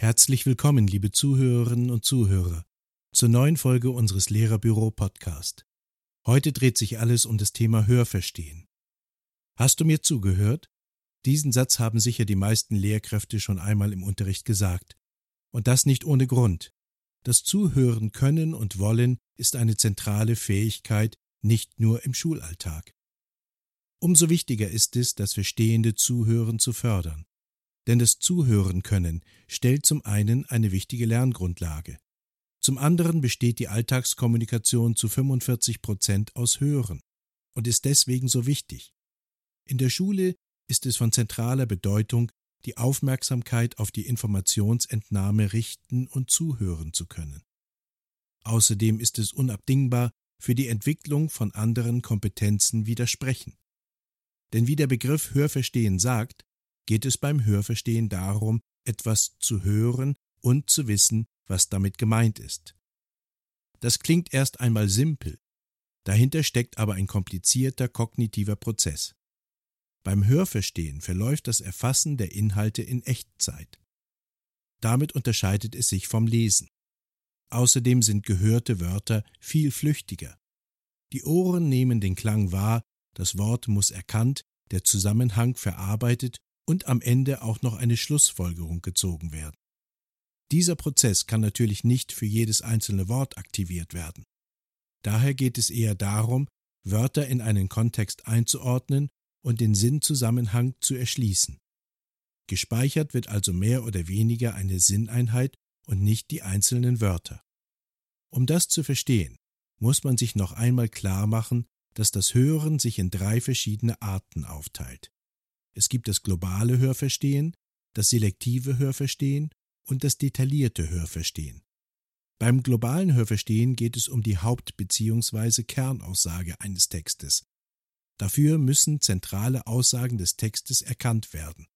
Herzlich willkommen, liebe Zuhörerinnen und Zuhörer, zur neuen Folge unseres Lehrerbüro Podcast. Heute dreht sich alles um das Thema Hörverstehen. Hast du mir zugehört? Diesen Satz haben sicher die meisten Lehrkräfte schon einmal im Unterricht gesagt. Und das nicht ohne Grund. Das Zuhören können und wollen ist eine zentrale Fähigkeit, nicht nur im Schulalltag. Umso wichtiger ist es, das verstehende Zuhören zu fördern. Denn das Zuhören können stellt zum einen eine wichtige Lerngrundlage. Zum anderen besteht die Alltagskommunikation zu 45 Prozent aus Hören und ist deswegen so wichtig. In der Schule ist es von zentraler Bedeutung, die Aufmerksamkeit auf die Informationsentnahme richten und zuhören zu können. Außerdem ist es unabdingbar für die Entwicklung von anderen Kompetenzen widersprechen. Denn wie der Begriff Hörverstehen sagt, geht es beim Hörverstehen darum, etwas zu hören und zu wissen, was damit gemeint ist. Das klingt erst einmal simpel, dahinter steckt aber ein komplizierter kognitiver Prozess. Beim Hörverstehen verläuft das Erfassen der Inhalte in Echtzeit. Damit unterscheidet es sich vom Lesen. Außerdem sind gehörte Wörter viel flüchtiger. Die Ohren nehmen den Klang wahr, das Wort muss erkannt, der Zusammenhang verarbeitet und am Ende auch noch eine Schlussfolgerung gezogen werden. Dieser Prozess kann natürlich nicht für jedes einzelne Wort aktiviert werden. Daher geht es eher darum, Wörter in einen Kontext einzuordnen und den Sinnzusammenhang zu erschließen. Gespeichert wird also mehr oder weniger eine Sinneinheit und nicht die einzelnen Wörter. Um das zu verstehen, muss man sich noch einmal klar machen, dass das Hören sich in drei verschiedene Arten aufteilt. Es gibt das globale Hörverstehen, das selektive Hörverstehen und das detaillierte Hörverstehen. Beim globalen Hörverstehen geht es um die Haupt- bzw. Kernaussage eines Textes, Dafür müssen zentrale Aussagen des Textes erkannt werden.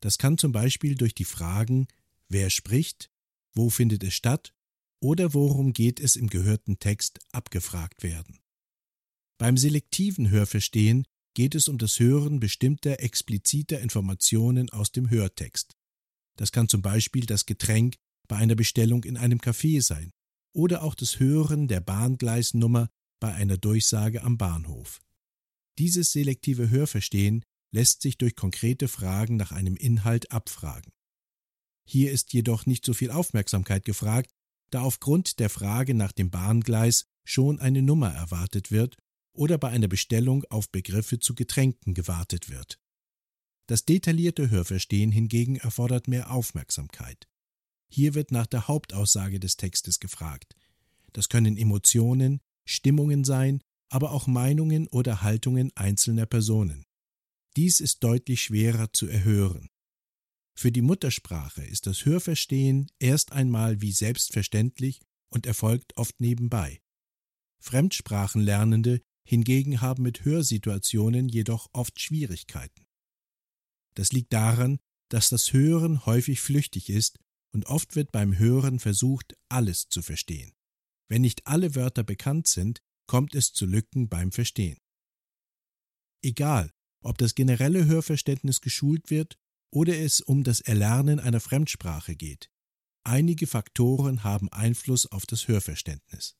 Das kann zum Beispiel durch die Fragen Wer spricht, wo findet es statt oder worum geht es im gehörten Text abgefragt werden. Beim selektiven Hörverstehen geht es um das Hören bestimmter expliziter Informationen aus dem Hörtext. Das kann zum Beispiel das Getränk bei einer Bestellung in einem Café sein oder auch das Hören der Bahngleisnummer bei einer Durchsage am Bahnhof. Dieses selektive Hörverstehen lässt sich durch konkrete Fragen nach einem Inhalt abfragen. Hier ist jedoch nicht so viel Aufmerksamkeit gefragt, da aufgrund der Frage nach dem Bahngleis schon eine Nummer erwartet wird oder bei einer Bestellung auf Begriffe zu Getränken gewartet wird. Das detaillierte Hörverstehen hingegen erfordert mehr Aufmerksamkeit. Hier wird nach der Hauptaussage des Textes gefragt. Das können Emotionen, Stimmungen sein, aber auch Meinungen oder Haltungen einzelner Personen. Dies ist deutlich schwerer zu erhören. Für die Muttersprache ist das Hörverstehen erst einmal wie selbstverständlich und erfolgt oft nebenbei. Fremdsprachenlernende hingegen haben mit Hörsituationen jedoch oft Schwierigkeiten. Das liegt daran, dass das Hören häufig flüchtig ist und oft wird beim Hören versucht, alles zu verstehen. Wenn nicht alle Wörter bekannt sind, kommt es zu Lücken beim Verstehen. Egal, ob das generelle Hörverständnis geschult wird oder es um das Erlernen einer Fremdsprache geht, einige Faktoren haben Einfluss auf das Hörverständnis.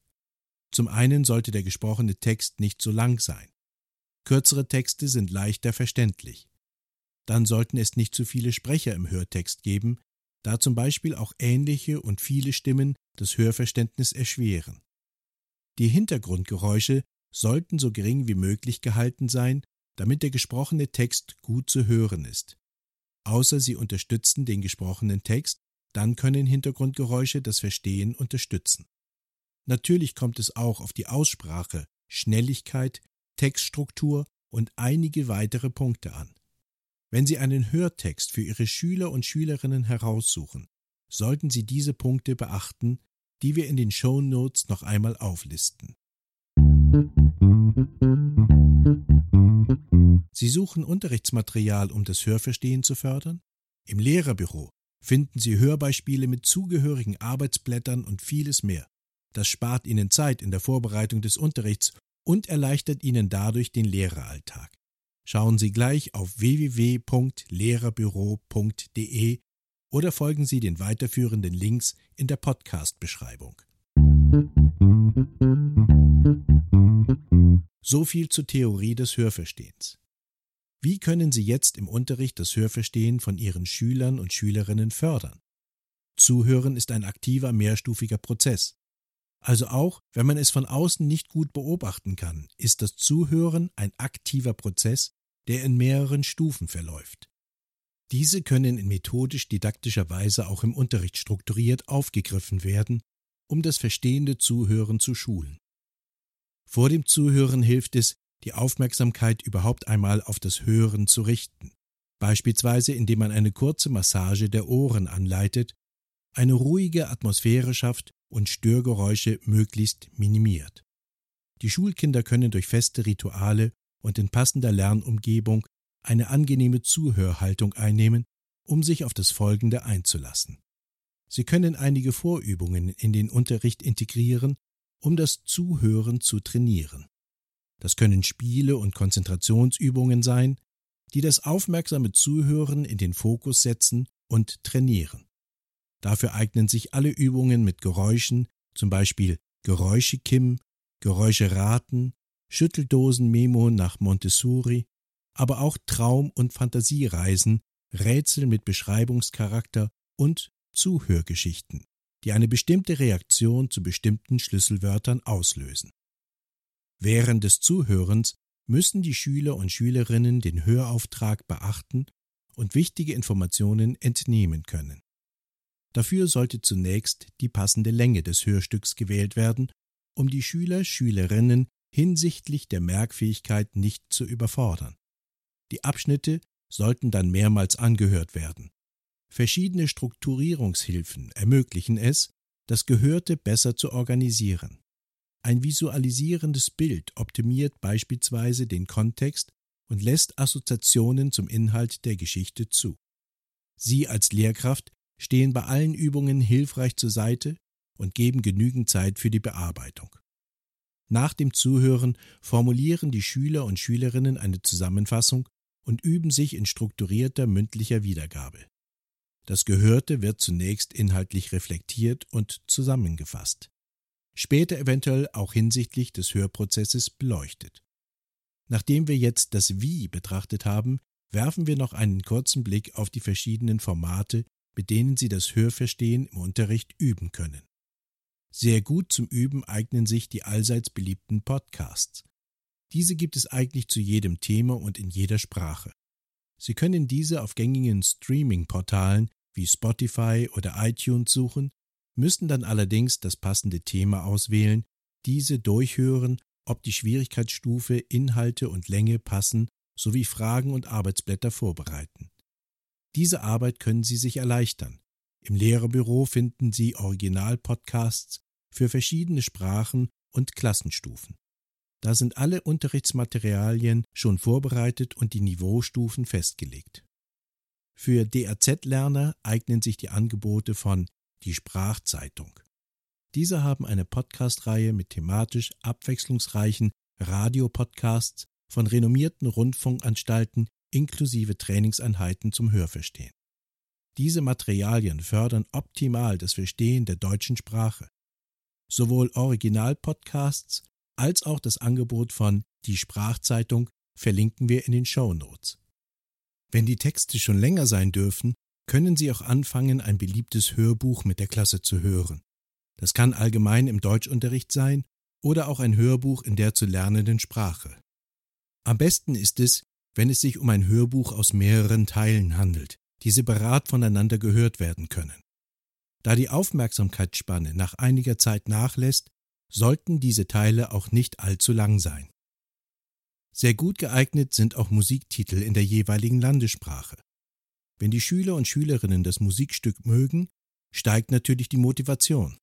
Zum einen sollte der gesprochene Text nicht so lang sein. Kürzere Texte sind leichter verständlich. Dann sollten es nicht zu viele Sprecher im Hörtext geben, da zum Beispiel auch ähnliche und viele Stimmen das Hörverständnis erschweren. Die Hintergrundgeräusche sollten so gering wie möglich gehalten sein, damit der gesprochene Text gut zu hören ist. Außer sie unterstützen den gesprochenen Text, dann können Hintergrundgeräusche das Verstehen unterstützen. Natürlich kommt es auch auf die Aussprache, Schnelligkeit, Textstruktur und einige weitere Punkte an. Wenn Sie einen Hörtext für Ihre Schüler und Schülerinnen heraussuchen, sollten Sie diese Punkte beachten, die wir in den Show Notes noch einmal auflisten. Sie suchen Unterrichtsmaterial, um das Hörverstehen zu fördern? Im Lehrerbüro finden Sie Hörbeispiele mit zugehörigen Arbeitsblättern und vieles mehr. Das spart Ihnen Zeit in der Vorbereitung des Unterrichts und erleichtert Ihnen dadurch den Lehreralltag. Schauen Sie gleich auf www.lehrerbüro.de oder folgen Sie den weiterführenden Links in der Podcast-Beschreibung. So viel zur Theorie des Hörverstehens. Wie können Sie jetzt im Unterricht das Hörverstehen von Ihren Schülern und Schülerinnen fördern? Zuhören ist ein aktiver, mehrstufiger Prozess. Also auch, wenn man es von außen nicht gut beobachten kann, ist das Zuhören ein aktiver Prozess, der in mehreren Stufen verläuft. Diese können in methodisch-didaktischer Weise auch im Unterricht strukturiert aufgegriffen werden, um das verstehende Zuhören zu schulen. Vor dem Zuhören hilft es, die Aufmerksamkeit überhaupt einmal auf das Hören zu richten, beispielsweise indem man eine kurze Massage der Ohren anleitet, eine ruhige Atmosphäre schafft und Störgeräusche möglichst minimiert. Die Schulkinder können durch feste Rituale und in passender Lernumgebung eine angenehme Zuhörhaltung einnehmen, um sich auf das Folgende einzulassen. Sie können einige Vorübungen in den Unterricht integrieren, um das Zuhören zu trainieren. Das können Spiele und Konzentrationsübungen sein, die das aufmerksame Zuhören in den Fokus setzen und trainieren. Dafür eignen sich alle Übungen mit Geräuschen, zum Beispiel Geräusche-Kim, Geräusche-Raten, Schütteldosen-Memo nach Montessori, aber auch Traum- und Fantasiereisen, Rätsel mit Beschreibungscharakter und Zuhörgeschichten, die eine bestimmte Reaktion zu bestimmten Schlüsselwörtern auslösen. Während des Zuhörens müssen die Schüler und Schülerinnen den Hörauftrag beachten und wichtige Informationen entnehmen können. Dafür sollte zunächst die passende Länge des Hörstücks gewählt werden, um die Schüler, Schülerinnen hinsichtlich der Merkfähigkeit nicht zu überfordern. Die Abschnitte sollten dann mehrmals angehört werden. Verschiedene Strukturierungshilfen ermöglichen es, das Gehörte besser zu organisieren. Ein visualisierendes Bild optimiert beispielsweise den Kontext und lässt Assoziationen zum Inhalt der Geschichte zu. Sie als Lehrkraft stehen bei allen Übungen hilfreich zur Seite und geben genügend Zeit für die Bearbeitung. Nach dem Zuhören formulieren die Schüler und Schülerinnen eine Zusammenfassung und üben sich in strukturierter mündlicher Wiedergabe. Das Gehörte wird zunächst inhaltlich reflektiert und zusammengefasst, später eventuell auch hinsichtlich des Hörprozesses beleuchtet. Nachdem wir jetzt das Wie betrachtet haben, werfen wir noch einen kurzen Blick auf die verschiedenen Formate, mit denen Sie das Hörverstehen im Unterricht üben können. Sehr gut zum Üben eignen sich die allseits beliebten Podcasts. Diese gibt es eigentlich zu jedem Thema und in jeder Sprache. Sie können diese auf gängigen Streaming-Portalen wie Spotify oder iTunes suchen, müssen dann allerdings das passende Thema auswählen, diese durchhören, ob die Schwierigkeitsstufe, Inhalte und Länge passen, sowie Fragen und Arbeitsblätter vorbereiten. Diese Arbeit können Sie sich erleichtern. Im Lehrerbüro finden Sie Originalpodcasts für verschiedene Sprachen und Klassenstufen. Da sind alle Unterrichtsmaterialien schon vorbereitet und die Niveaustufen festgelegt. Für DAZ-Lerner eignen sich die Angebote von Die Sprachzeitung. Diese haben eine Podcast-Reihe mit thematisch abwechslungsreichen Radiopodcasts von renommierten Rundfunkanstalten inklusive Trainingseinheiten zum Hörverstehen. Diese Materialien fördern optimal das Verstehen der deutschen Sprache. Sowohl Originalpodcasts als auch das Angebot von Die Sprachzeitung verlinken wir in den Show Notes. Wenn die Texte schon länger sein dürfen, können Sie auch anfangen, ein beliebtes Hörbuch mit der Klasse zu hören. Das kann allgemein im Deutschunterricht sein oder auch ein Hörbuch in der zu lernenden Sprache. Am besten ist es, wenn es sich um ein Hörbuch aus mehreren Teilen handelt, die separat voneinander gehört werden können. Da die Aufmerksamkeitsspanne nach einiger Zeit nachlässt, sollten diese Teile auch nicht allzu lang sein. Sehr gut geeignet sind auch Musiktitel in der jeweiligen Landessprache. Wenn die Schüler und Schülerinnen das Musikstück mögen, steigt natürlich die Motivation.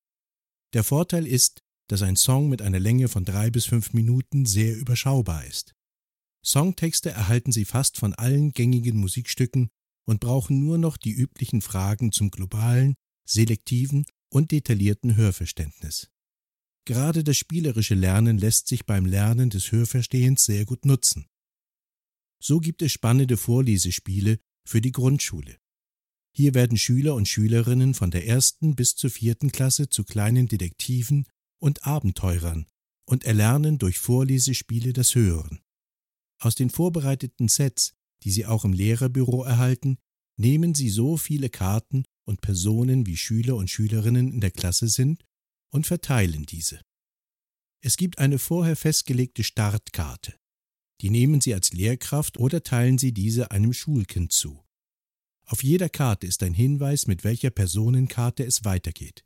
Der Vorteil ist, dass ein Song mit einer Länge von drei bis fünf Minuten sehr überschaubar ist. Songtexte erhalten Sie fast von allen gängigen Musikstücken und brauchen nur noch die üblichen Fragen zum globalen, selektiven und detaillierten Hörverständnis. Gerade das spielerische Lernen lässt sich beim Lernen des Hörverstehens sehr gut nutzen. So gibt es spannende Vorlesespiele für die Grundschule. Hier werden Schüler und Schülerinnen von der ersten bis zur vierten Klasse zu kleinen Detektiven und Abenteurern und erlernen durch Vorlesespiele das Hören. Aus den vorbereiteten Sets, die Sie auch im Lehrerbüro erhalten, nehmen Sie so viele Karten und Personen wie Schüler und Schülerinnen in der Klasse sind und verteilen diese. Es gibt eine vorher festgelegte Startkarte. Die nehmen Sie als Lehrkraft oder teilen Sie diese einem Schulkind zu. Auf jeder Karte ist ein Hinweis, mit welcher Personenkarte es weitergeht.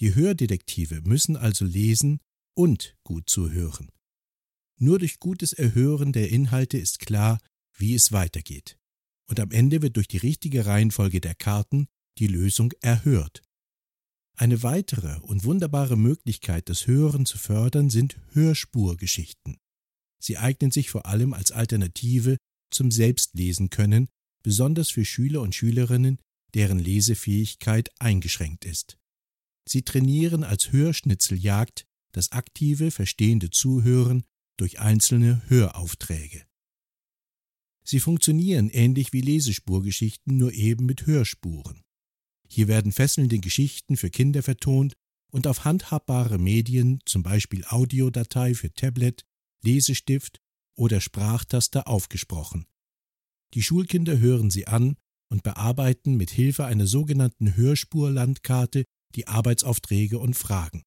Die Hördetektive müssen also lesen und gut zuhören. Nur durch gutes Erhören der Inhalte ist klar, wie es weitergeht. Und am Ende wird durch die richtige Reihenfolge der Karten die Lösung erhört. Eine weitere und wunderbare Möglichkeit, das Hören zu fördern, sind Hörspurgeschichten. Sie eignen sich vor allem als Alternative zum Selbstlesen können, besonders für Schüler und Schülerinnen, deren Lesefähigkeit eingeschränkt ist. Sie trainieren als Hörschnitzeljagd das aktive, verstehende Zuhören durch einzelne Höraufträge. Sie funktionieren ähnlich wie Lesespurgeschichten, nur eben mit Hörspuren. Hier werden fesselnde Geschichten für Kinder vertont und auf handhabbare Medien, zum Beispiel Audiodatei für Tablet, Lesestift oder Sprachtaster aufgesprochen. Die Schulkinder hören sie an und bearbeiten mit Hilfe einer sogenannten Hörspurlandkarte die Arbeitsaufträge und Fragen.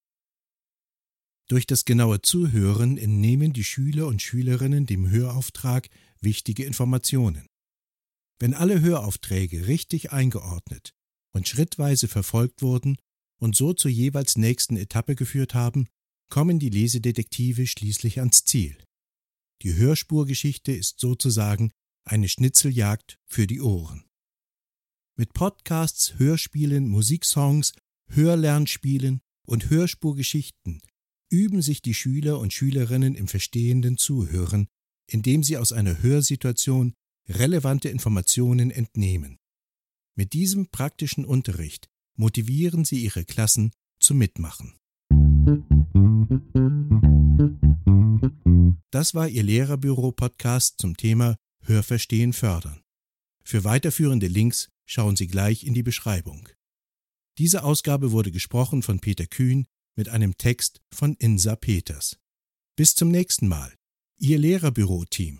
Durch das genaue Zuhören entnehmen die Schüler und Schülerinnen dem Hörauftrag wichtige Informationen. Wenn alle Höraufträge richtig eingeordnet und schrittweise verfolgt wurden und so zur jeweils nächsten Etappe geführt haben, kommen die Lesedetektive schließlich ans Ziel. Die Hörspurgeschichte ist sozusagen eine Schnitzeljagd für die Ohren. Mit Podcasts, Hörspielen, Musiksongs, Hörlernspielen und Hörspurgeschichten üben sich die Schüler und Schülerinnen im verstehenden Zuhören, indem sie aus einer Hörsituation relevante Informationen entnehmen. Mit diesem praktischen Unterricht motivieren sie ihre Klassen zum Mitmachen. Das war Ihr Lehrerbüro-Podcast zum Thema Hörverstehen fördern. Für weiterführende Links schauen Sie gleich in die Beschreibung. Diese Ausgabe wurde gesprochen von Peter Kühn mit einem Text von Insa Peters. Bis zum nächsten Mal. Ihr Lehrerbüro-Team.